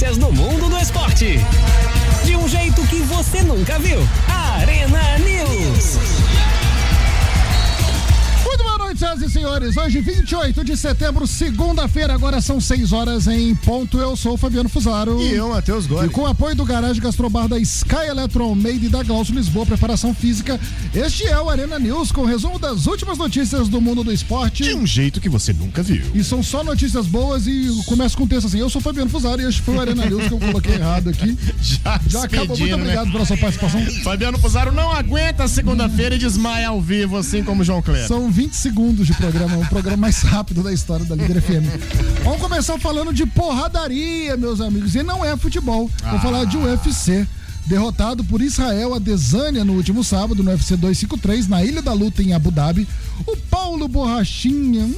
notícias do mundo do esporte. De um jeito que você nunca viu. Arena News. Hoje, 28 de setembro, segunda-feira, agora são 6 horas em ponto. Eu sou o Fabiano Fusaro. E eu, Matheus Goli. E com o apoio do Garage Gastrobar da Sky Electron Made e da Glaucio Lisboa Preparação Física, este é o Arena News com resumo das últimas notícias do mundo do esporte. De um jeito que você nunca viu. E são só notícias boas e começo com um texto assim. Eu sou o Fabiano Fusaro e este foi o Arena News que eu coloquei errado aqui. Já, Já acabou. Muito né? obrigado pela sua participação. Fabiano Fusaro não aguenta segunda-feira e desmaia ao vivo, assim como João Cleber. São 20 segundos de programa, o programa mais rápido da história da Líder FM. Vamos começar falando de porradaria, meus amigos. E não é futebol. Vou Ah. falar de UFC. Derrotado por Israel Adesanya no último sábado, no UFC 253, na Ilha da Luta, em Abu Dhabi, o Paulo Borrachinha hum,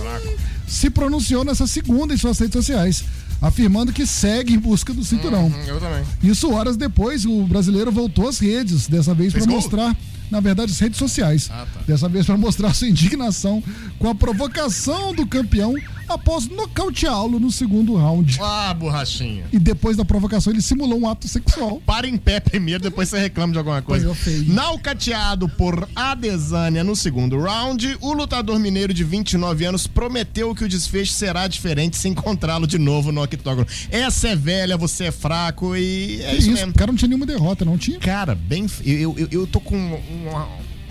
se pronunciou nessa segunda em suas redes sociais, afirmando que segue em busca do cinturão. Hum, Eu também. Isso horas depois, o brasileiro voltou às redes, dessa vez para mostrar, na verdade, as redes sociais. Ah, tá. Dessa vez para mostrar sua indignação com a provocação do campeão após nocauteá-lo no segundo round. Ah, borrachinha. E depois da provocação, ele simulou um ato sexual. Para em pé primeiro, depois você reclama de alguma coisa. Naucateado por Adesanya no segundo round, o lutador mineiro de 29 anos prometeu que o desfecho será diferente se encontrá-lo de novo no octógono. Essa é velha, você é fraco e é isso, isso, mesmo. o cara não tinha nenhuma derrota, não tinha? Cara, bem. Eu, eu, eu tô com um,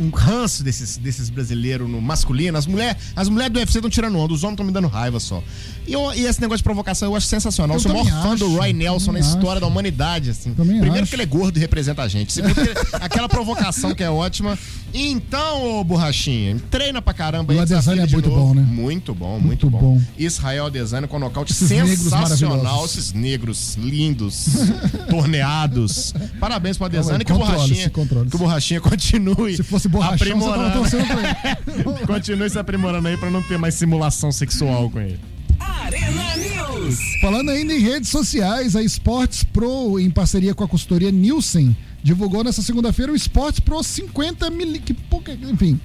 um ranço desses, desses brasileiros no masculino. As mulheres as mulher do UFC estão tirando onda, os homens estão me dando raiva só. E, eu- e esse negócio de provocação eu acho sensacional. Eu, Eu sou o maior também fã do acho, Roy Nelson na história acho. da humanidade, assim. Primeiro acho. que ele é gordo e representa a gente. Segundo, aquela provocação que é ótima. Então, ô borrachinha, treina pra caramba E o Adesanya é muito novo. bom, né? Muito bom, muito, Muito bom. bom. Israel Adesanya com nocaute Esses sensacional. Esses negros lindos, torneados. Parabéns pro Adesanya que o borrachinha, que o borrachinha continue Se fosse borrachão, você tava aprimorando. torcendo pra ele. continue se aprimorando aí pra não ter mais simulação sexual com ele. Arena News. Falando ainda em redes sociais, a Sports Pro, em parceria com a consultoria Nielsen, divulgou nessa segunda-feira o Sports Pro 50 mil. Enfim.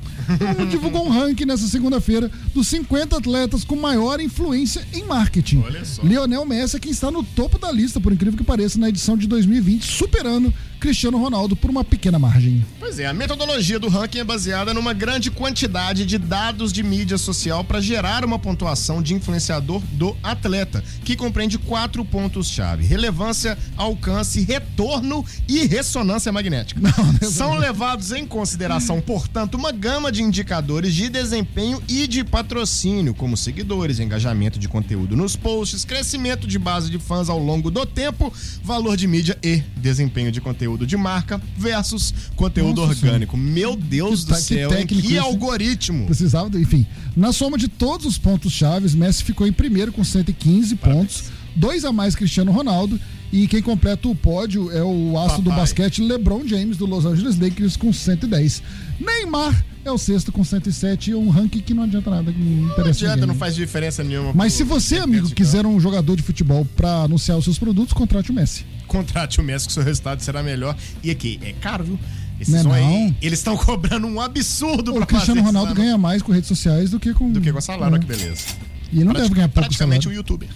um- divulgou um ranking nessa segunda-feira dos 50 atletas com maior influência em marketing. Olha só. Lionel Messi é quem está no topo da lista, por incrível que pareça, na edição de 2020, superando Cristiano Ronaldo por uma pequena margem. Pois é, a metodologia do ranking é baseada numa grande quantidade de dados de mídia social para gerar uma pontuação de influenciador do atleta, que compreende quatro pontos-chave: relevância, alcance, retorno e ressonância magnética. São levados em consideração, portanto, uma gama de indicadores de desempenho e de patrocínio, como seguidores, engajamento de conteúdo nos posts, crescimento de base de fãs ao longo do tempo, valor de mídia e desempenho de conteúdo de marca versus conteúdo Nossa orgânico. Meu Deus Que do que céu, técnico que esse. algoritmo! Precisava, enfim. Na soma de todos os pontos chaves, Messi ficou em primeiro com 115 pontos, dois a mais Cristiano Ronaldo. E quem completa o pódio é o aço do basquete LeBron James, do Los Angeles Lakers, com 110. Neymar é o sexto com 107 e um ranking que não adianta nada, que não Não adianta, ninguém. não faz diferença nenhuma. Mas se você, amigo, de quiser um jogador de futebol pra anunciar os seus produtos, contrate o Messi. Contrate o Messi que seu resultado será melhor. E aqui, é caro, viu? Esses Não é aí, não. eles estão cobrando um absurdo O Cristiano Ronaldo ganha mais com redes sociais do que com. do que com salário, É. que beleza. E ele não deve ganhar pouco Praticamente salário. um youtuber.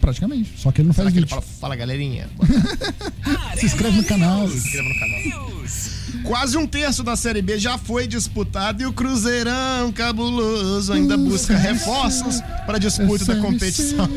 Praticamente. Só que ele não Será faz que ele vídeo. fala, fala galerinha? Se inscreve no canal. Se inscreva no canal. Quase um terço da Série B já foi disputado e o Cruzeirão cabuloso ainda busca reforços para a disputa da Série competição.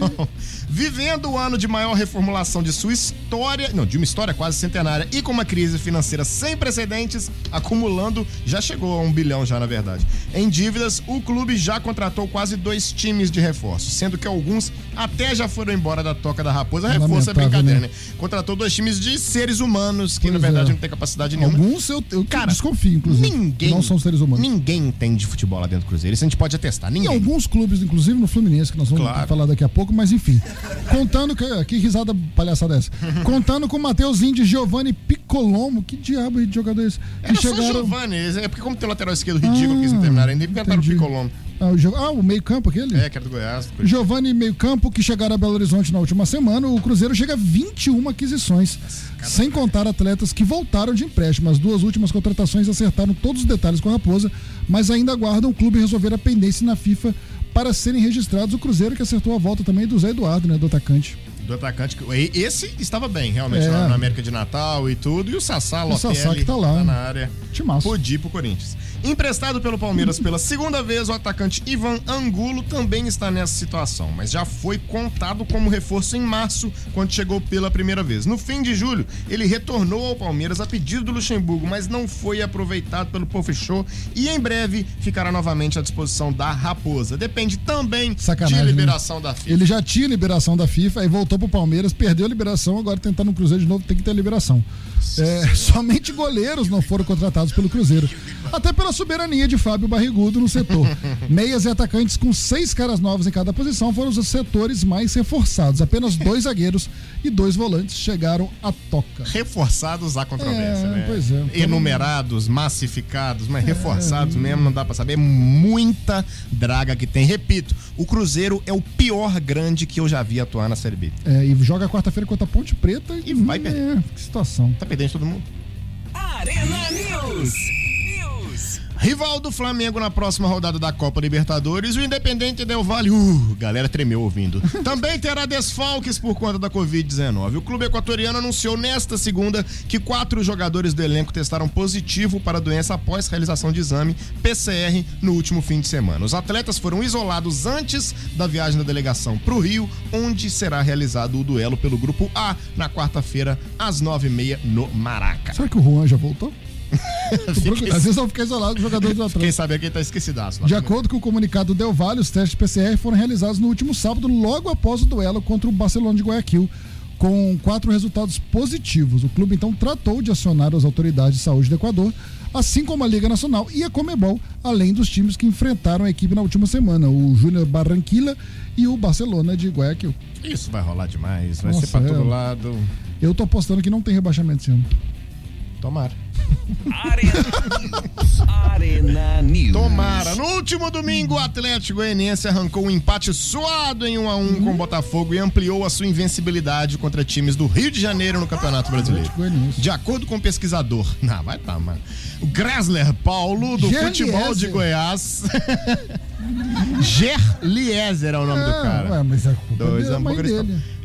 Vivendo o ano de maior reformulação de sua história, não, de uma história quase centenária e com uma crise financeira sem precedentes, acumulando, já chegou a um bilhão já na verdade. Em dívidas, o clube já contratou quase dois times de reforço, sendo que alguns até já foram embora da toca da raposa. Reforço é Lamentável, brincadeira, né? né? Contratou dois times de seres humanos que Pois na verdade é. não tem capacidade nenhuma. Alguns eu, eu Cara, desconfio, inclusive. Ninguém. Não são seres humanos. Ninguém entende de futebol lá dentro do Cruzeiro. Isso a gente pode atestar. Em Ninguém. alguns clubes, inclusive no Fluminense, que nós vamos Claro. falar daqui a pouco, mas enfim. Contando que. Que risada palhaçada é essa? Contando com o Matheus Índio e Giovanni Piccolomo. Que diabo de jogador é esse? Que Era só chegaram. Giovanni. É porque como tem o lateral esquerdo ridículo que eles não Ah, terminaram ainda, inventaram o entendi. Picolombo. Ah, o, Jo- ah, o meio-campo aquele? É, que era do Goiás. Giovanni meio campo que chegaram a Belo Horizonte na última semana, o Cruzeiro chega a 21 aquisições, sem contar atletas que voltaram de empréstimo. As duas últimas contratações acertaram todos os detalhes com a Raposa, mas ainda aguardam o clube resolver a pendência na FIFA para serem registrados. O Cruzeiro que acertou a volta também do Zé Eduardo, né, do atacante. Do atacante. Esse estava bem, realmente, É. lá na América de Natal e tudo. E o Sassá O Lotelli Sassá que tá lá. na área. Timaço. Podia ir pro Corinthians. Emprestado pelo Palmeiras pela segunda vez, o atacante Ivan Angulo também está nessa situação, mas já foi contado como reforço em março, quando chegou pela primeira vez. No fim de julho, ele retornou ao Palmeiras a pedido do Luxemburgo, mas não foi aproveitado pelo Pofechô e em breve ficará novamente à disposição da Raposa. Depende também Sacanagem, de né? liberação da FIFA. Ele já tinha liberação da FIFA, aí voltou pro Palmeiras, perdeu a liberação, agora tentar no Cruzeiro de novo tem que ter a liberação. É, somente goleiros não foram contratados pelo Cruzeiro. Até pela soberania de Fábio Barrigudo no setor. Meias e atacantes com seis caras novas em cada posição foram os setores mais reforçados. Apenas dois zagueiros e dois volantes chegaram à toca. Reforçados há controvérsia, É, né? pois é. Enumerados, massificados, mas reforçados mesmo, não dá pra saber. É muita draga que tem. Repito, o Cruzeiro é o pior grande que eu já vi atuar na Série B. É, e joga quarta-feira contra a Ponte Preta E vai é, perder. que situação. Tá perdendo de todo mundo. Arena News. Rival do Flamengo na próxima rodada da Copa Libertadores, o Independente Del Valle. Uh, galera tremeu ouvindo. Também terá desfalques por conta da Covid-19. O clube equatoriano anunciou nesta segunda que quatro jogadores do elenco testaram positivo para a doença após realização de exame PCR no último fim de semana. Os atletas foram isolados antes da viagem da delegação para o Rio, onde será realizado o duelo pelo Grupo A na quarta-feira, às nove e meia, no Maraca. Será que o Juan já voltou? Fiquei- Às vezes vão ficar isolados os jogadores do Quem Atlético. sabe quem tá esquecidaço lá. De acordo com o comunicado do Del Valle, os testes PCR foram realizados no último sábado, logo após o duelo contra o Barcelona de Guayaquil, com quatro resultados positivos. O clube então tratou de acionar as autoridades de saúde do Equador, assim como a Liga Nacional e a Comebol, além dos times que enfrentaram a equipe na última semana, o Júnior Barranquilla e o Barcelona de Guayaquil. Isso vai rolar demais, vai Nossa, ser pra é. todo lado. Eu tô apostando que não tem rebaixamento esse ano. Tomara. Arena News. Arena News. Tomara. No último domingo, o Atlético Goianiense arrancou um empate suado em 1 a 1 com o Botafogo e ampliou a sua invencibilidade contra times do Rio de Janeiro no Campeonato Brasileiro. De acordo com o pesquisador, não, vai tá, mano. O Grasler Paulo, do Gerliezer. futebol de Goiás. Gerliezer é o nome do cara. ué, mas a culpa Dois é hambúrgueres.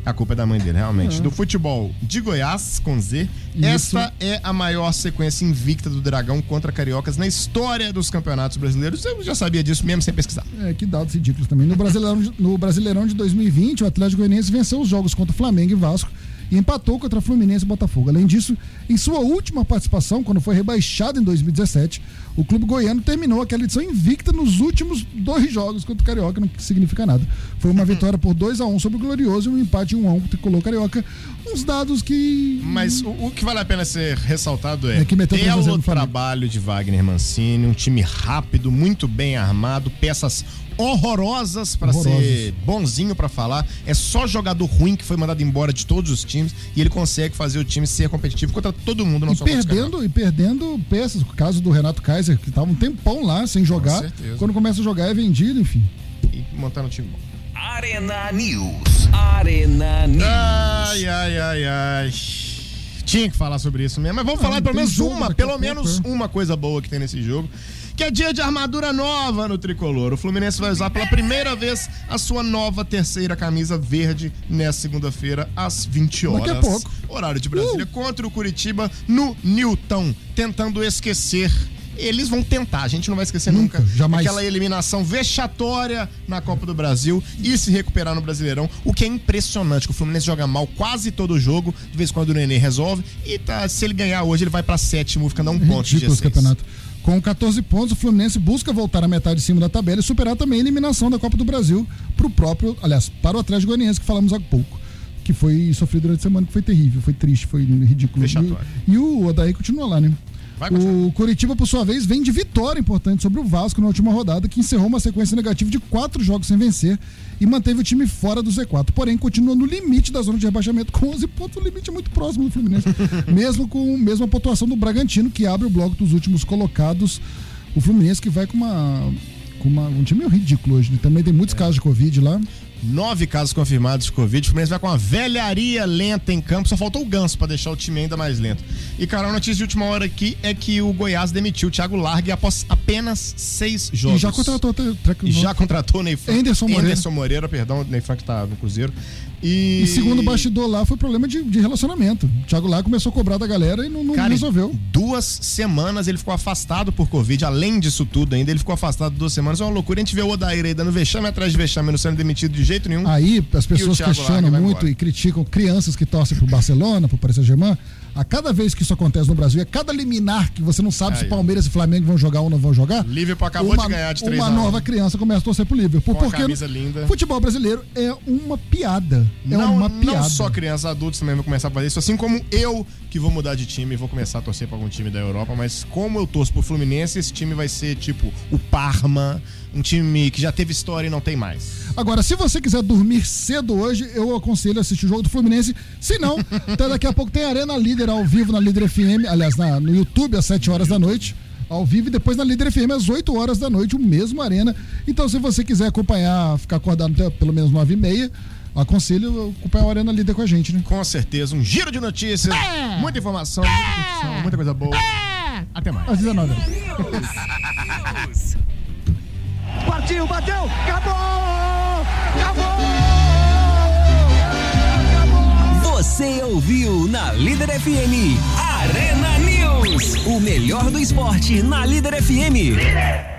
A culpa é da mãe dele, realmente. É. Do futebol de Goiás, com Z. Esta é a maior sequência invicta do Dragão contra Cariocas na história dos campeonatos brasileiros. Eu já sabia disso mesmo sem pesquisar. É, que dados ridículos também. No Brasileirão, de- no Brasileirão de 2020, o Atlético Goianiense venceu os jogos contra o Flamengo e Vasco e empatou contra Fluminense e Botafogo. Além disso, em sua última participação, quando foi rebaixado em 2017, o clube goiano terminou aquela edição invicta nos últimos dois jogos contra o Carioca, não significa nada. Foi uma vitória por 2 a 1 sobre o Glorioso e um empate 1 a 1 com o Tricolor Carioca. Uns dados que Mas o, o que vale a pena ser ressaltado é, É que meteu 3 a 0 belo no Flamengo. trabalho de Wagner Mancini, um time rápido, muito bem armado, peças horrorosas pra Horrorosas. ser bonzinho pra falar. É só jogador ruim que foi mandado embora de todos os times e ele consegue fazer o time ser competitivo contra todo mundo na E perdendo, e perdendo peças. O caso do Renato Kaiser, que estava um tempão lá sem jogar. certeza. Quando começa a jogar é vendido, enfim. e montando um time bom. Arena News. Arena News. Ai, ai, ai, ai. Tinha que falar sobre isso mesmo, mas vamos Ah, falar pelo menos uma, pelo menos é. uma coisa boa que tem nesse jogo. Que é dia de armadura nova no tricolor. O Fluminense vai usar pela primeira vez a sua nova terceira camisa verde nesta segunda-feira, às 20 horas. Daqui a pouco. Horário de Brasília, contra o Curitiba no Newton, tentando esquecer. Eles vão tentar, a gente não vai esquecer nunca. Nunca, jamais. Aquela eliminação vexatória na Copa do Brasil e se recuperar no Brasileirão. O que é impressionante, que o Fluminense joga mal quase todo jogo, de vez em quando o Nenê resolve. E tá, se ele ganhar hoje, ele vai pra sétimo, ficando a um ponto de Ridículo esse G6. campeonato. Com 14 pontos, o Fluminense busca voltar à metade de cima da tabela e superar também a eliminação da Copa do Brasil pro próprio, aliás, para o Atlético Goianiense que falamos há pouco. Que foi sofrido durante a semana, que foi terrível, foi triste, foi ridículo. Vexatório. E, e o Odaí continua lá, né? O Curitiba, por sua vez, vem de vitória importante sobre o Vasco na última rodada, que encerrou uma sequência negativa de quatro jogos sem vencer e manteve o time fora do Z4. Porém, continua no limite da zona de rebaixamento com 11 pontos. O limite é muito próximo do Fluminense. mesmo com a mesma pontuação do Bragantino, que abre o bloco dos últimos colocados. O Fluminense que vai com uma com uma- um time meio ridículo hoje. né? Também tem muitos casos de Covid lá. Nove casos confirmados de Covid. O Fluminense vai com uma velharia lenta em campo. Só faltou o ganso pra deixar o time ainda mais lento. E, cara, a notícia de última hora aqui é que o Goiás demitiu o Thiago Largue após apenas seis jogos. E já contratou até E já contratou o Ney Franco. Anderson Moreira. Anderson Moreira, perdão, o Ney Franco tá no Cruzeiro. E, E segundo o bastidor lá, foi problema de, de relacionamento. O Thiago lá começou a cobrar da galera e não, não Cara, resolveu. duas semanas ele ficou afastado por Covid. Além disso tudo, ainda ele ficou afastado duas semanas. É uma loucura. A gente vê o Odair aí dando vexame atrás de vexame, não sendo demitido de jeito nenhum. Aí as pessoas questionam muito embora. e criticam crianças que torcem pro Barcelona, pro Paris Saint-Germain. A cada vez que isso acontece no Brasil, é cada liminar que você não sabe se Aí. Palmeiras e Flamengo vão jogar ou não vão jogar. Liverpool acabou uma, de ganhar de 3 Uma a 1. nova criança começa a torcer pro Liverpool. Com a porque camisa linda. futebol brasileiro é uma piada. É não, uma piada. não só crianças, adultos também vão começar a fazer isso, assim como eu que vou mudar de time e vou começar a torcer pra algum time da Europa, mas como eu torço pro Fluminense, esse time vai ser tipo o Parma, um time que já teve história e não tem mais. Agora, se você quiser dormir cedo hoje, eu aconselho a assistir o jogo do Fluminense. Se não, até daqui a pouco tem Arena Líder ao vivo na Líder FM, aliás, na- no YouTube às 7 horas da noite. Ao vivo e depois na Líder FM às 8 horas da noite, o mesmo Arena. Então, se você quiser acompanhar, ficar acordado até pelo menos 9 e meia, aconselho a acompanhar o Arena Líder com a gente, né? Com certeza, um giro de notícias, muita informação, muita curtição, muita coisa boa. Até mais. Às 19 horas. Partiu, bateu, acabou! Acabou! Você ouviu na Líder FM Arena News. O melhor do esporte na Líder FM.